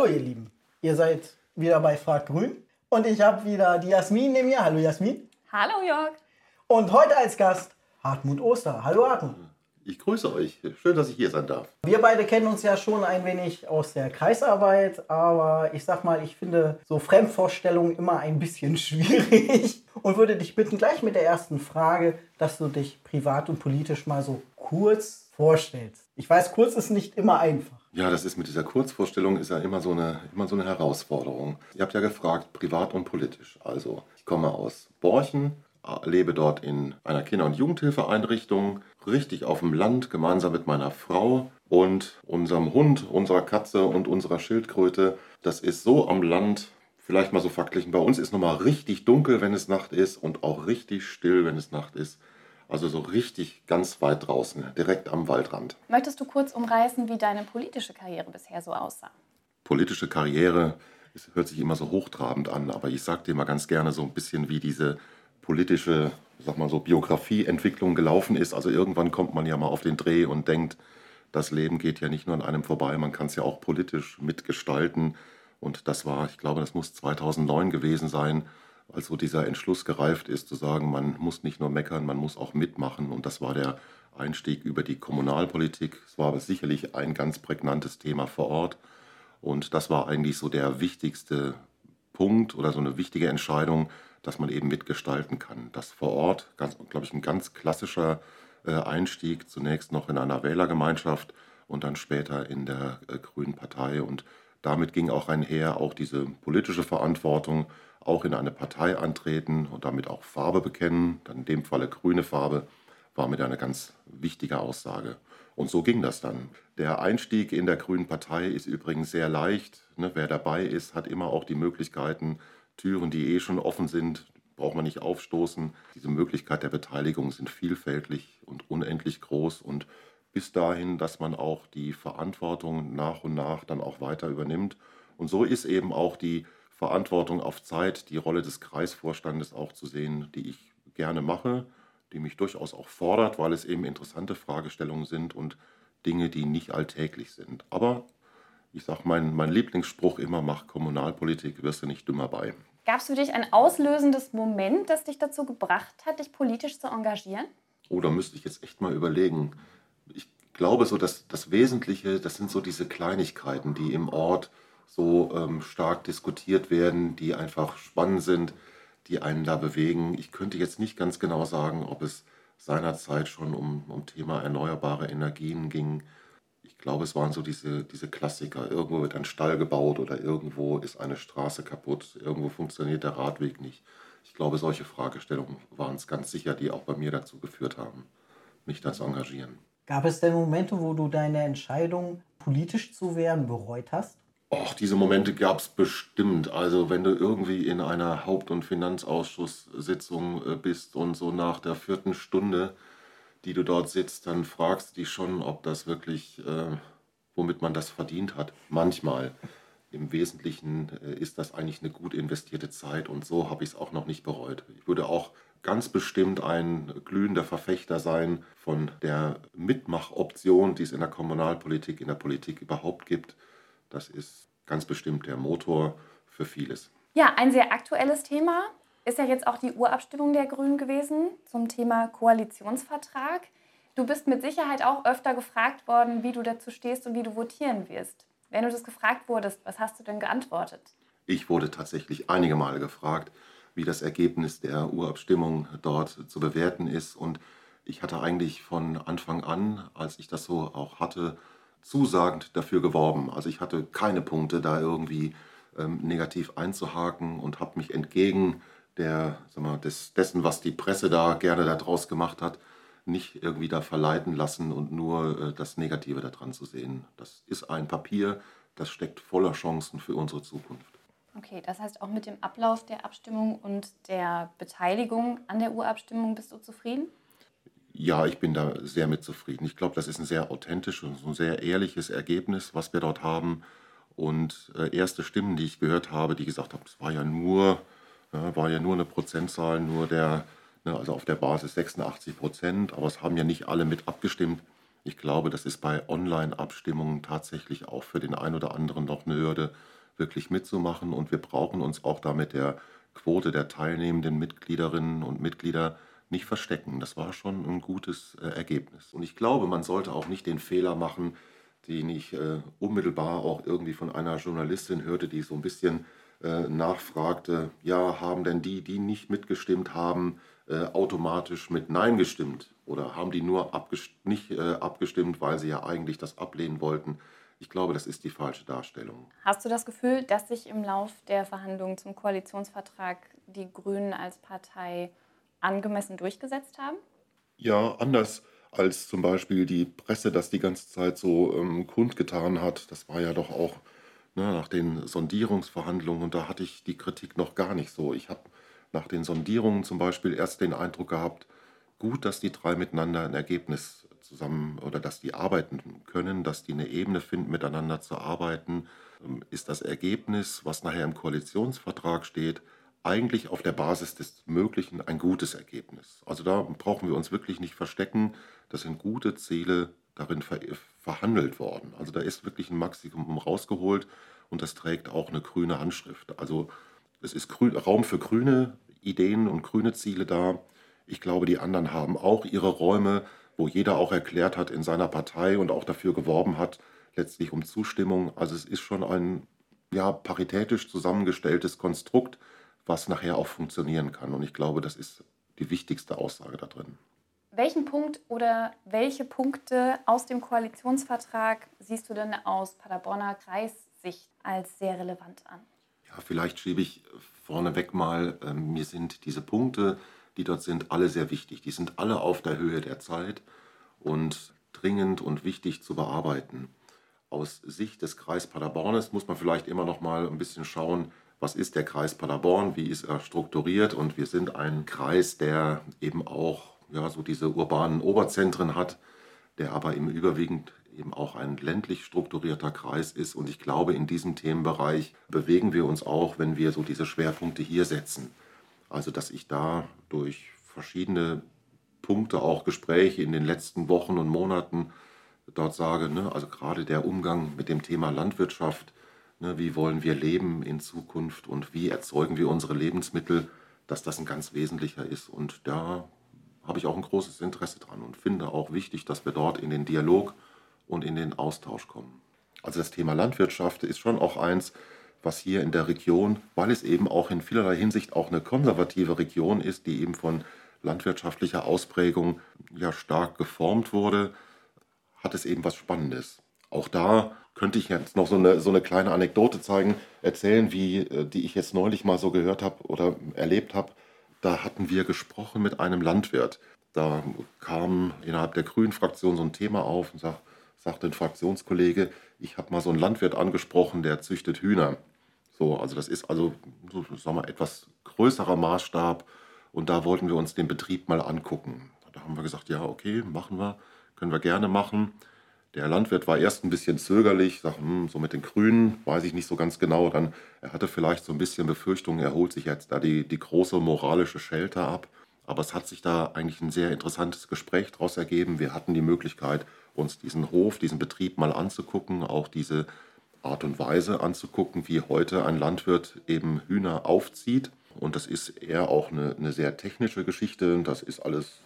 Hallo ihr Lieben, ihr seid wieder bei Frag Grün und ich habe wieder die Jasmin neben mir. Hallo Jasmin. Hallo Jörg. Und heute als Gast Hartmut Oster. Hallo Hartmut. Ich grüße euch. Schön, dass ich hier sein darf. Wir beide kennen uns ja schon ein wenig aus der Kreisarbeit, aber ich sag mal, ich finde so Fremdvorstellungen immer ein bisschen schwierig und würde dich bitten, gleich mit der ersten Frage, dass du dich privat und politisch mal so kurz vorstellst. Ich weiß, kurz ist nicht immer einfach. Ja, das ist mit dieser Kurzvorstellung ist ja immer so eine, immer so eine Herausforderung. Ihr habt ja gefragt, privat und politisch. Also, ich komme aus Borchen, lebe dort in einer Kinder- und Jugendhilfeeinrichtung, richtig auf dem Land, gemeinsam mit meiner Frau und unserem Hund, unserer Katze und unserer Schildkröte. Das ist so am Land, vielleicht mal so verglichen. Bei uns ist nochmal richtig dunkel, wenn es Nacht ist und auch richtig still, wenn es Nacht ist. Also so richtig ganz weit draußen, direkt am Waldrand. Möchtest du kurz umreißen, wie deine politische Karriere bisher so aussah? Politische Karriere, es hört sich immer so hochtrabend an, aber ich sage dir mal ganz gerne so ein bisschen, wie diese politische, sag mal so, Biografieentwicklung gelaufen ist. Also irgendwann kommt man ja mal auf den Dreh und denkt, das Leben geht ja nicht nur an einem vorbei, man kann es ja auch politisch mitgestalten. Und das war, ich glaube, das muss 2009 gewesen sein, als so dieser Entschluss gereift ist, zu sagen, man muss nicht nur meckern, man muss auch mitmachen. Und das war der Einstieg über die Kommunalpolitik. Es war aber sicherlich ein ganz prägnantes Thema vor Ort. Und das war eigentlich so der wichtigste Punkt oder so eine wichtige Entscheidung, dass man eben mitgestalten kann. Das vor Ort, glaube ich, ein ganz klassischer äh, Einstieg, zunächst noch in einer Wählergemeinschaft und dann später in der äh, Grünen Partei. Und damit ging auch einher auch diese politische Verantwortung, auch in eine Partei antreten und damit auch Farbe bekennen, dann in dem Falle grüne Farbe, war mit einer ganz wichtige Aussage. Und so ging das dann. Der Einstieg in der Grünen Partei ist übrigens sehr leicht. Ne? Wer dabei ist, hat immer auch die Möglichkeiten, Türen, die eh schon offen sind, braucht man nicht aufstoßen. Diese Möglichkeit der Beteiligung sind vielfältig und unendlich groß und bis dahin, dass man auch die Verantwortung nach und nach dann auch weiter übernimmt. Und so ist eben auch die Verantwortung auf Zeit, die Rolle des Kreisvorstandes auch zu sehen, die ich gerne mache, die mich durchaus auch fordert, weil es eben interessante Fragestellungen sind und Dinge, die nicht alltäglich sind. Aber ich sage mein, mein Lieblingsspruch immer, mach Kommunalpolitik, wirst du nicht dümmer bei. Gab es für dich ein auslösendes Moment, das dich dazu gebracht hat, dich politisch zu engagieren? Oh, da müsste ich jetzt echt mal überlegen. Ich glaube so, dass das Wesentliche, das sind so diese Kleinigkeiten, die im Ort so ähm, stark diskutiert werden, die einfach spannend sind, die einen da bewegen. Ich könnte jetzt nicht ganz genau sagen, ob es seinerzeit schon um, um Thema erneuerbare Energien ging glaube, es waren so diese, diese Klassiker. Irgendwo wird ein Stall gebaut oder irgendwo ist eine Straße kaputt, irgendwo funktioniert der Radweg nicht. Ich glaube, solche Fragestellungen waren es ganz sicher, die auch bei mir dazu geführt haben, mich da zu engagieren. Gab es denn Momente, wo du deine Entscheidung, politisch zu werden, bereut hast? Och, diese Momente gab es bestimmt. Also wenn du irgendwie in einer Haupt- und Finanzausschusssitzung äh, bist und so nach der vierten Stunde die du dort sitzt, dann fragst du dich schon, ob das wirklich, äh, womit man das verdient hat. Manchmal. Im Wesentlichen äh, ist das eigentlich eine gut investierte Zeit und so habe ich es auch noch nicht bereut. Ich würde auch ganz bestimmt ein glühender Verfechter sein von der Mitmachoption, die es in der Kommunalpolitik, in der Politik überhaupt gibt. Das ist ganz bestimmt der Motor für vieles. Ja, ein sehr aktuelles Thema ist ja jetzt auch die Urabstimmung der Grünen gewesen zum Thema Koalitionsvertrag. Du bist mit Sicherheit auch öfter gefragt worden, wie du dazu stehst und wie du votieren wirst. Wenn du das gefragt wurdest, was hast du denn geantwortet? Ich wurde tatsächlich einige Male gefragt, wie das Ergebnis der Urabstimmung dort zu bewerten ist. Und ich hatte eigentlich von Anfang an, als ich das so auch hatte, zusagend dafür geworben. Also ich hatte keine Punkte, da irgendwie ähm, negativ einzuhaken und habe mich entgegen der, sag mal, des, dessen, was die Presse da gerne daraus gemacht hat, nicht irgendwie da verleiten lassen und nur äh, das Negative daran zu sehen. Das ist ein Papier, das steckt voller Chancen für unsere Zukunft. Okay, das heißt auch mit dem Ablauf der Abstimmung und der Beteiligung an der Urabstimmung bist du zufrieden? Ja, ich bin da sehr mit zufrieden. Ich glaube, das ist ein sehr authentisches und ein sehr ehrliches Ergebnis, was wir dort haben. Und äh, erste Stimmen, die ich gehört habe, die gesagt haben, es war ja nur war ja nur eine Prozentzahl, nur der, ne, also auf der Basis 86 Prozent, aber es haben ja nicht alle mit abgestimmt. Ich glaube, das ist bei Online-Abstimmungen tatsächlich auch für den einen oder anderen noch eine Hürde, wirklich mitzumachen. Und wir brauchen uns auch da mit der Quote der teilnehmenden Mitgliederinnen und Mitglieder nicht verstecken. Das war schon ein gutes äh, Ergebnis. Und ich glaube, man sollte auch nicht den Fehler machen, den ich äh, unmittelbar auch irgendwie von einer Journalistin hörte, die so ein bisschen äh, nachfragte, ja, haben denn die, die nicht mitgestimmt haben, äh, automatisch mit Nein gestimmt? Oder haben die nur abgest nicht äh, abgestimmt, weil sie ja eigentlich das ablehnen wollten? Ich glaube, das ist die falsche Darstellung. Hast du das Gefühl, dass sich im Lauf der Verhandlungen zum Koalitionsvertrag die Grünen als Partei angemessen durchgesetzt haben? Ja, anders als zum Beispiel die Presse das die ganze Zeit so ähm, kundgetan hat. Das war ja doch auch ne, nach den Sondierungsverhandlungen und da hatte ich die Kritik noch gar nicht so. Ich habe nach den Sondierungen zum Beispiel erst den Eindruck gehabt, gut, dass die drei miteinander ein Ergebnis zusammen oder dass die arbeiten können, dass die eine Ebene finden, miteinander zu arbeiten, ähm, ist das Ergebnis, was nachher im Koalitionsvertrag steht, eigentlich auf der Basis des Möglichen ein gutes Ergebnis. Also da brauchen wir uns wirklich nicht verstecken. Das sind gute Ziele darin ver verhandelt worden. Also da ist wirklich ein Maximum rausgeholt und das trägt auch eine grüne Anschrift. Also es ist grün, Raum für grüne Ideen und grüne Ziele da. Ich glaube, die anderen haben auch ihre Räume, wo jeder auch erklärt hat in seiner Partei und auch dafür geworben hat, letztlich um Zustimmung. Also es ist schon ein ja, paritätisch zusammengestelltes Konstrukt, was nachher auch funktionieren kann. Und ich glaube, das ist die wichtigste Aussage da drin. Welchen Punkt oder welche Punkte aus dem Koalitionsvertrag siehst du denn aus Paderborner Kreissicht als sehr relevant an? Ja, vielleicht schiebe ich vorneweg mal, äh, mir sind diese Punkte, die dort sind, alle sehr wichtig. Die sind alle auf der Höhe der Zeit und dringend und wichtig zu bearbeiten. Aus Sicht des Kreis Paderbornes muss man vielleicht immer noch mal ein bisschen schauen, was ist der Kreis Paderborn, wie ist er strukturiert und wir sind ein Kreis, der eben auch ja, so diese urbanen Oberzentren hat, der aber im überwiegend eben auch ein ländlich strukturierter Kreis ist. Und ich glaube, in diesem Themenbereich bewegen wir uns auch, wenn wir so diese Schwerpunkte hier setzen. Also, dass ich da durch verschiedene Punkte, auch Gespräche in den letzten Wochen und Monaten dort sage, ne, also gerade der Umgang mit dem Thema Landwirtschaft, Ne, wie wollen wir leben in Zukunft und wie erzeugen wir unsere Lebensmittel, dass das ein ganz wesentlicher ist. Und da habe ich auch ein großes Interesse dran und finde auch wichtig, dass wir dort in den Dialog und in den Austausch kommen. Also das Thema Landwirtschaft ist schon auch eins, was hier in der Region, weil es eben auch in vielerlei Hinsicht auch eine konservative Region ist, die eben von landwirtschaftlicher Ausprägung ja stark geformt wurde, hat es eben was Spannendes. Auch da könnte ich jetzt noch so eine, so eine kleine Anekdote zeigen, erzählen, wie, äh, die ich jetzt neulich mal so gehört habe oder erlebt habe. Da hatten wir gesprochen mit einem Landwirt. Da kam innerhalb der Grünen-Fraktion so ein Thema auf und sagt, sagte ein Fraktionskollege, ich habe mal so einen Landwirt angesprochen, der züchtet Hühner. So, also das ist also, so, sagen wir, etwas größerer Maßstab und da wollten wir uns den Betrieb mal angucken. Da haben wir gesagt, ja, okay, machen wir, können wir gerne machen. Der Landwirt war erst ein bisschen zögerlich, sagt, hm, so mit den Grünen weiß ich nicht so ganz genau. Dann, er hatte vielleicht so ein bisschen Befürchtung, er holt sich jetzt da die, die große moralische Schelte ab. Aber es hat sich da eigentlich ein sehr interessantes Gespräch daraus ergeben. Wir hatten die Möglichkeit, uns diesen Hof, diesen Betrieb mal anzugucken, auch diese Art und Weise anzugucken, wie heute ein Landwirt eben Hühner aufzieht. Und das ist eher auch eine, eine sehr technische Geschichte. Das ist alles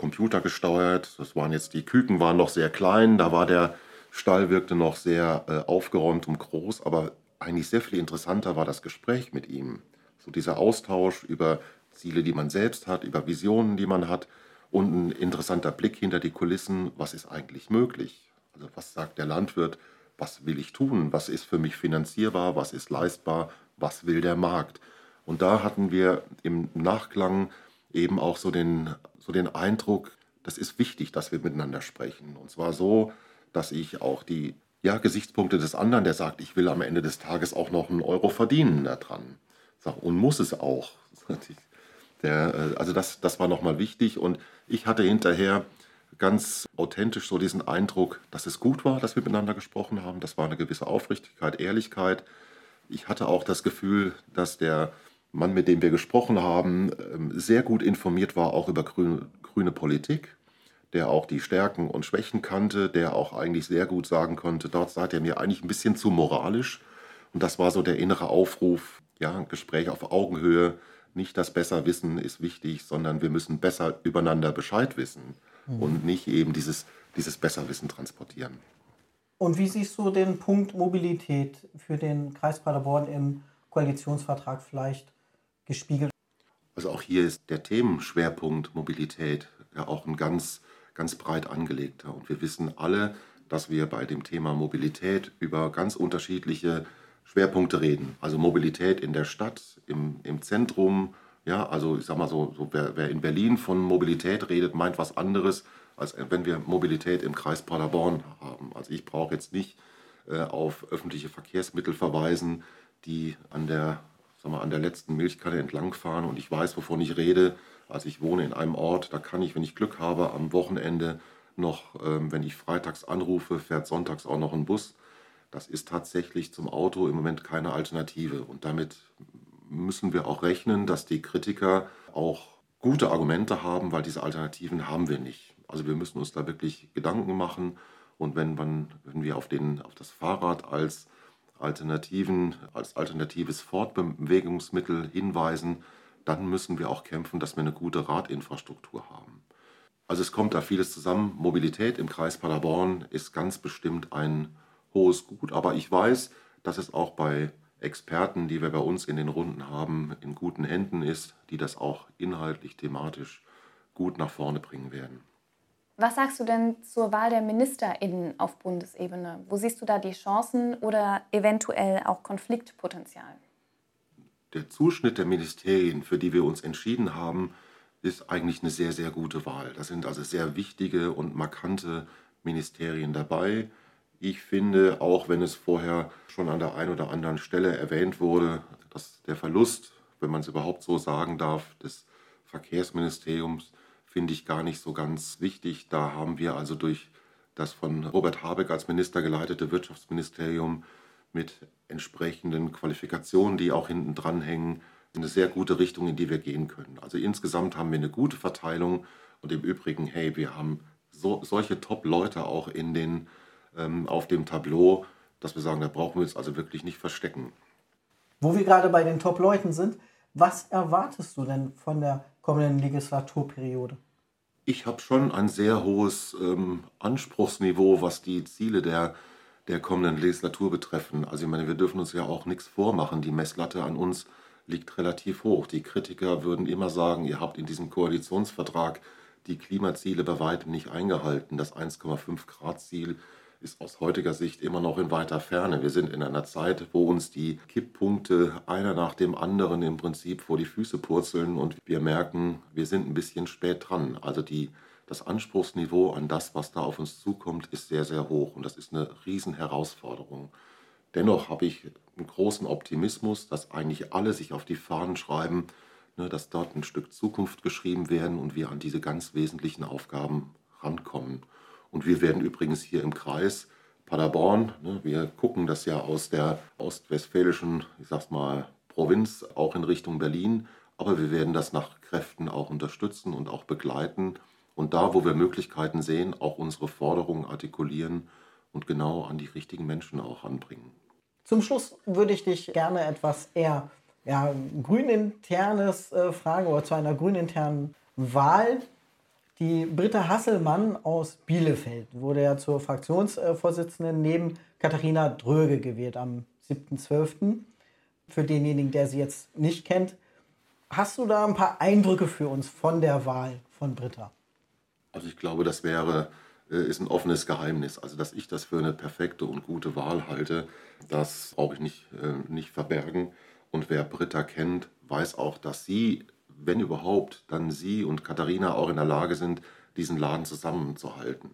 computergesteuert. Das waren jetzt, die Küken waren noch sehr klein, da war der Stall wirkte noch sehr äh, aufgeräumt und groß, aber eigentlich sehr viel interessanter war das Gespräch mit ihm. So dieser Austausch über Ziele, die man selbst hat, über Visionen, die man hat und ein interessanter Blick hinter die Kulissen, was ist eigentlich möglich? Also was sagt der Landwirt, was will ich tun, was ist für mich finanzierbar, was ist leistbar, was will der Markt? Und da hatten wir im Nachklang eben auch so den, den Eindruck, das ist wichtig, dass wir miteinander sprechen. Und zwar so, dass ich auch die ja, Gesichtspunkte des anderen, der sagt, ich will am Ende des Tages auch noch einen Euro verdienen daran. Und muss es auch. Der, äh, also das, das war nochmal wichtig. Und ich hatte hinterher ganz authentisch so diesen Eindruck, dass es gut war, dass wir miteinander gesprochen haben. Das war eine gewisse Aufrichtigkeit, Ehrlichkeit. Ich hatte auch das Gefühl, dass der Mann, mit dem wir gesprochen haben, ähm, sehr gut informiert war, auch über grüne, grüne Politik, der auch die Stärken und Schwächen kannte, der auch eigentlich sehr gut sagen konnte, dort seid ihr mir eigentlich ein bisschen zu moralisch. Und das war so der innere Aufruf, ja, ein Gespräch auf Augenhöhe. Nicht das Besserwissen ist wichtig, sondern wir müssen besser übereinander Bescheid wissen mhm. und nicht eben dieses, dieses Besserwissen transportieren. Und wie siehst du den Punkt Mobilität für den Kreis Paderborn im Koalitionsvertrag vielleicht gespiegelt? Also auch hier ist der Themenschwerpunkt Mobilität ja auch ein ganz, ganz breit angelegter. Und wir wissen alle, dass wir bei dem Thema Mobilität über ganz unterschiedliche Schwerpunkte reden. Also Mobilität in der Stadt, im, im Zentrum. Ja, also ich sag mal so, so wer, wer in Berlin von Mobilität redet, meint was anderes, als wenn wir Mobilität im Kreis Paderborn haben. Also ich brauche jetzt nicht äh, auf öffentliche Verkehrsmittel verweisen, die an der, sag mal, an der letzten Milchkanne entlangfahren und ich weiß, wovon ich rede. Also ich wohne in einem Ort, da kann ich, wenn ich Glück habe, am Wochenende noch, ähm, wenn ich freitags anrufe, fährt sonntags auch noch ein Bus. Das ist tatsächlich zum Auto im Moment keine Alternative. Und damit müssen wir auch rechnen, dass die Kritiker auch gute Argumente haben, weil diese Alternativen haben wir nicht. Also wir müssen uns da wirklich Gedanken machen. Und wenn, man, wenn wir auf, den, auf das Fahrrad als, Alternativen, als alternatives Fortbewegungsmittel hinweisen, dann müssen wir auch kämpfen, dass wir eine gute Radinfrastruktur haben. Also es kommt da vieles zusammen. Mobilität im Kreis Paderborn ist ganz bestimmt ein hohes Gut, aber ich weiß, dass es auch bei Experten, die wir bei uns in den Runden haben, in guten Händen ist, die das auch inhaltlich, thematisch gut nach vorne bringen werden. Was sagst du denn zur Wahl der MinisterInnen auf Bundesebene? Wo siehst du da die Chancen oder eventuell auch Konfliktpotenzial? Der Zuschnitt der Ministerien, für die wir uns entschieden haben, ist eigentlich eine sehr, sehr gute Wahl. Da sind also sehr wichtige und markante Ministerien dabei. Ich finde, auch wenn es vorher schon an der einen oder anderen Stelle erwähnt wurde, dass der Verlust, wenn man es überhaupt so sagen darf, des Verkehrsministeriums finde ich gar nicht so ganz wichtig. Da haben wir also durch das von Robert Habeck als Minister geleitete Wirtschaftsministerium mit entsprechenden Qualifikationen, die auch hinten dran hängen, eine sehr gute Richtung, in die wir gehen können. Also insgesamt haben wir eine gute Verteilung und im Übrigen, hey, wir haben so, solche Top-Leute auch in den, ähm, auf dem Tableau, dass wir sagen, da brauchen wir uns also wirklich nicht verstecken. Wo wir gerade bei den Top-Leuten sind, was erwartest du denn von der kommenden Legislaturperiode? Ich habe schon ein sehr hohes ähm, Anspruchsniveau, was die Ziele der, der kommenden Legislatur betreffen. Also ich meine, wir dürfen uns ja auch nichts vormachen. Die Messlatte an uns liegt relativ hoch. Die Kritiker würden immer sagen, ihr habt in diesem Koalitionsvertrag die Klimaziele bei weitem nicht eingehalten. Das 1,5 Grad Ziel ist aus heutiger Sicht immer noch in weiter Ferne. Wir sind in einer Zeit, wo uns die Kipppunkte einer nach dem anderen im Prinzip vor die Füße purzeln und wir merken, wir sind ein bisschen spät dran. Also die, das Anspruchsniveau an das, was da auf uns zukommt, ist sehr, sehr hoch und das ist eine Riesenherausforderung. Dennoch habe ich einen großen Optimismus, dass eigentlich alle sich auf die Fahnen schreiben, ne, dass dort ein Stück Zukunft geschrieben werden und wir an diese ganz wesentlichen Aufgaben rankommen. Und wir werden übrigens hier im Kreis Paderborn, ne, wir gucken das ja aus der ostwestfälischen, ich sag's mal, Provinz auch in Richtung Berlin, aber wir werden das nach Kräften auch unterstützen und auch begleiten und da, wo wir Möglichkeiten sehen, auch unsere Forderungen artikulieren und genau an die richtigen Menschen auch anbringen. Zum Schluss würde ich dich gerne etwas eher ja, grüninternes äh, fragen oder zu einer grüninternen Wahl. Die Britta Hasselmann aus Bielefeld wurde ja zur Fraktionsvorsitzenden neben Katharina Dröge gewählt am 7.12. Für denjenigen, der sie jetzt nicht kennt. Hast du da ein paar Eindrücke für uns von der Wahl von Britta? Also ich glaube, das wäre, äh, ist ein offenes Geheimnis. Also dass ich das für eine perfekte und gute Wahl halte, das brauche ich nicht, äh, nicht verbergen. Und wer Britta kennt, weiß auch, dass sie wenn überhaupt, dann Sie und Katharina auch in der Lage sind, diesen Laden zusammenzuhalten.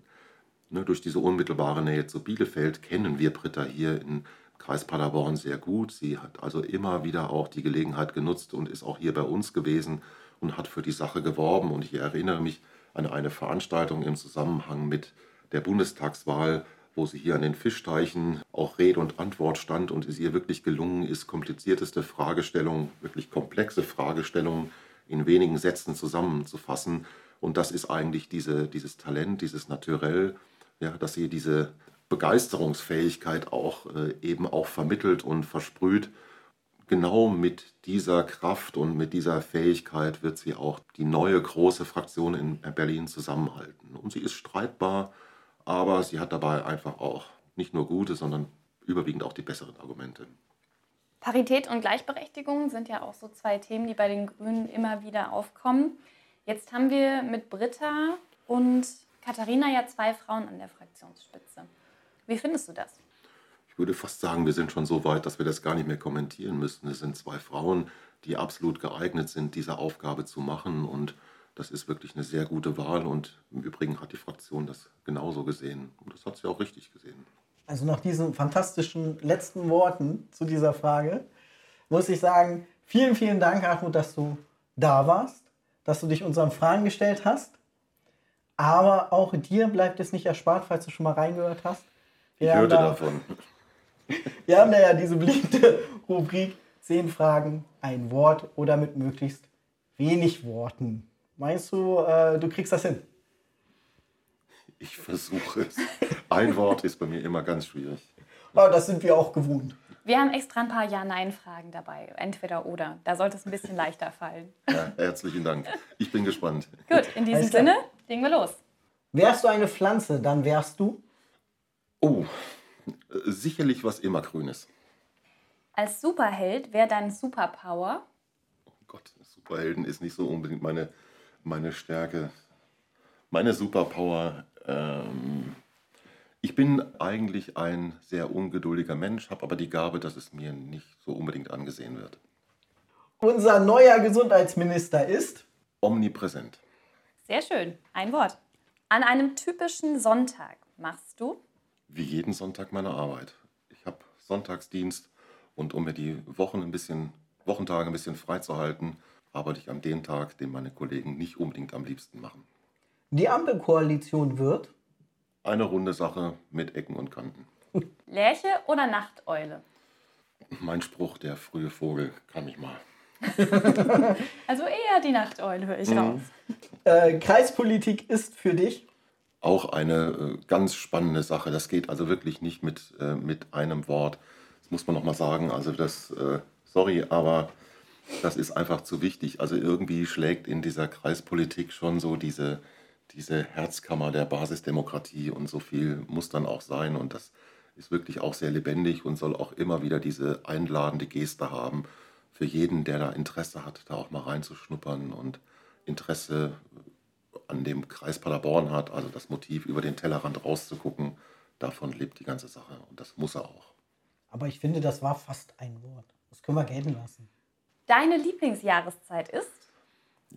Ne, durch diese unmittelbare Nähe zu Bielefeld kennen wir Britta hier im Kreis Paderborn sehr gut. Sie hat also immer wieder auch die Gelegenheit genutzt und ist auch hier bei uns gewesen und hat für die Sache geworben. Und ich erinnere mich an eine Veranstaltung im Zusammenhang mit der Bundestagswahl, wo sie hier an den Fischteichen auch Rede und Antwort stand und es ihr wirklich gelungen ist, komplizierteste Fragestellungen, wirklich komplexe Fragestellungen in wenigen Sätzen zusammenzufassen Und das ist eigentlich diese, dieses Talent, dieses Naturell, ja, dass sie diese Begeisterungsfähigkeit auch äh, eben auch vermittelt und versprüht. Genau mit dieser Kraft und mit dieser Fähigkeit wird sie auch die neue große Fraktion in Berlin zusammenhalten. Und sie ist streitbar, aber sie hat dabei einfach auch nicht nur gute, sondern überwiegend auch die besseren Argumente. Parität und Gleichberechtigung sind ja auch so zwei Themen, die bei den Grünen immer wieder aufkommen. Jetzt haben wir mit Britta und Katharina ja zwei Frauen an der Fraktionsspitze. Wie findest du das? Ich würde fast sagen, wir sind schon so weit, dass wir das gar nicht mehr kommentieren müssten. Es sind zwei Frauen, die absolut geeignet sind, diese Aufgabe zu machen. Und das ist wirklich eine sehr gute Wahl. Und im Übrigen hat die Fraktion das genauso gesehen. Und das hat sie auch richtig gesehen. Also nach diesen fantastischen letzten Worten zu dieser Frage muss ich sagen, vielen, vielen Dank, Hartmut, dass du da warst dass du dich unseren Fragen gestellt hast. Aber auch dir bleibt es nicht erspart, falls du schon mal reingehört hast. Wir ich hörte da, davon. Wir haben da ja diese beliebte Rubrik: zehn Fragen, ein Wort oder mit möglichst wenig Worten. Meinst du, äh, du kriegst das hin? Ich versuche es. Ein Wort ist bei mir immer ganz schwierig. Aber das sind wir auch gewohnt. Wir haben extra ein paar Ja-Nein-Fragen dabei. Entweder oder. Da sollte es ein bisschen leichter fallen. Ja, herzlichen Dank. Ich bin gespannt. Gut, in diesem Sinne, legen wir los. Wärst du eine Pflanze, dann wärst du? Oh, sicherlich was immer Grünes. Als Superheld wäre dein Superpower? Oh Gott, Superhelden ist nicht so unbedingt meine, meine Stärke. Meine Superpower ähm, ich bin eigentlich ein sehr ungeduldiger Mensch, habe aber die Gabe, dass es mir nicht so unbedingt angesehen wird. Unser neuer Gesundheitsminister ist omnipräsent. Sehr schön, ein Wort. An einem typischen Sonntag machst du? Wie jeden Sonntag meine Arbeit. Ich habe Sonntagsdienst und um mir die Wochen ein bisschen, Wochentage ein bisschen freizuhalten, arbeite ich an dem Tag, den meine Kollegen nicht unbedingt am liebsten machen. Die Ampelkoalition wird eine runde Sache mit Ecken und Kanten. Lerche oder Nachteule? Mein Spruch, der frühe Vogel, kann ich mal. also eher die Nachteule, höre ich mhm. raus. Äh, Kreispolitik ist für dich? Auch eine äh, ganz spannende Sache. Das geht also wirklich nicht mit, äh, mit einem Wort. Das muss man nochmal sagen. Also das, äh, sorry, aber das ist einfach zu wichtig. Also irgendwie schlägt in dieser Kreispolitik schon so diese, diese Herzkammer der Basisdemokratie und so viel muss dann auch sein und das ist wirklich auch sehr lebendig und soll auch immer wieder diese einladende Geste haben für jeden, der da Interesse hat, da auch mal reinzuschnuppern und Interesse an dem Kreis Paderborn hat, also das Motiv über den Tellerrand rauszugucken, davon lebt die ganze Sache und das muss er auch. Aber ich finde, das war fast ein Wort. Das können wir gelten lassen. Deine Lieblingsjahreszeit ist?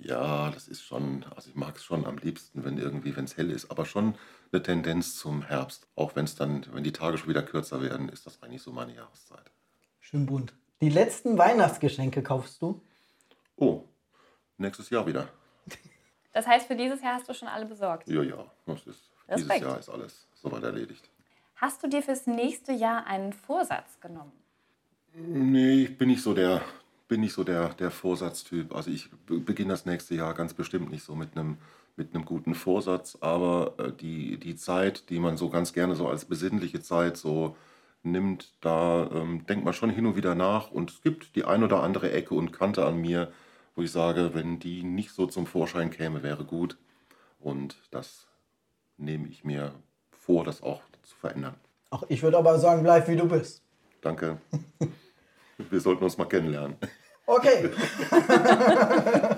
Ja, das ist schon, also ich mag es schon am liebsten, wenn irgendwie, wenn es hell ist, aber schon eine Tendenz zum Herbst. Auch wenn es dann, wenn die Tage schon wieder kürzer werden, ist das eigentlich so meine Jahreszeit. Schön bunt. Die letzten Weihnachtsgeschenke kaufst du? Oh, nächstes Jahr wieder. Das heißt, für dieses Jahr hast du schon alle besorgt? Ja, ja. Das ist, dieses Jahr ist alles soweit erledigt. Hast du dir fürs nächste Jahr einen Vorsatz genommen? Nee, ich bin nicht so der bin nicht so der, der Vorsatztyp. Also ich beginne das nächste Jahr ganz bestimmt nicht so mit einem, mit einem guten Vorsatz, aber äh, die, die Zeit, die man so ganz gerne so als besinnliche Zeit so nimmt, da ähm, denkt man schon hin und wieder nach und es gibt die ein oder andere Ecke und Kante an mir, wo ich sage, wenn die nicht so zum Vorschein käme, wäre gut. Und das nehme ich mir vor, das auch zu verändern. Ach, ich würde aber sagen, bleib wie du bist. Danke. Wir sollten uns mal kennenlernen. Okay.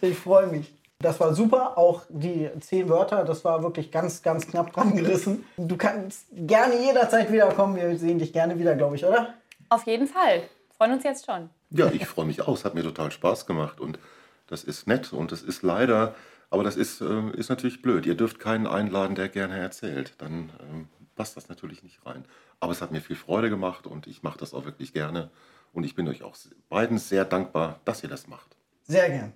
ich freue mich. Das war super, auch die zehn Wörter, das war wirklich ganz, ganz knapp dran gerissen. Du kannst gerne jederzeit wiederkommen, wir sehen dich gerne wieder, glaube ich, oder? Auf jeden Fall, freuen uns jetzt schon. Ja, ich freue mich auch, es hat mir total Spaß gemacht und das ist nett und das ist leider, aber das ist, äh, ist natürlich blöd. Ihr dürft keinen einladen, der gerne erzählt, dann ähm, passt das natürlich nicht rein. Aber es hat mir viel Freude gemacht und ich mache das auch wirklich gerne. Und ich bin euch auch beiden sehr dankbar, dass ihr das macht. Sehr gern.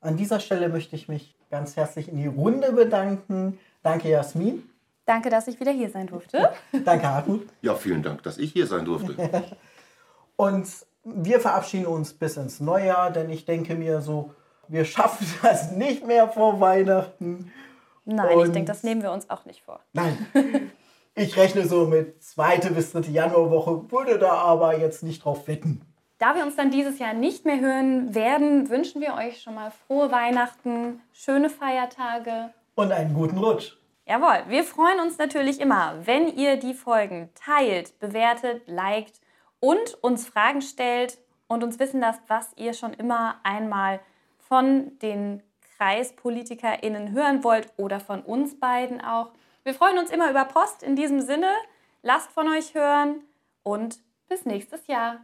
An dieser Stelle möchte ich mich ganz herzlich in die Runde bedanken. Danke, Jasmin. Danke, dass ich wieder hier sein durfte. Danke, Hartmut. Ja, vielen Dank, dass ich hier sein durfte. Und wir verabschieden uns bis ins Neujahr, denn ich denke mir so, wir schaffen das nicht mehr vor Weihnachten. Nein, Und ich denke, das nehmen wir uns auch nicht vor. Nein. Ich rechne so mit zweite bis dritte Januarwoche, würde da aber jetzt nicht drauf wetten. Da wir uns dann dieses Jahr nicht mehr hören werden, wünschen wir euch schon mal frohe Weihnachten, schöne Feiertage und einen guten Rutsch. Jawohl, wir freuen uns natürlich immer, wenn ihr die Folgen teilt, bewertet, liked und uns Fragen stellt und uns wissen lasst, was ihr schon immer einmal von den KreispolitikerInnen hören wollt oder von uns beiden auch. Wir freuen uns immer über Post in diesem Sinne. Lasst von euch hören und bis nächstes Jahr.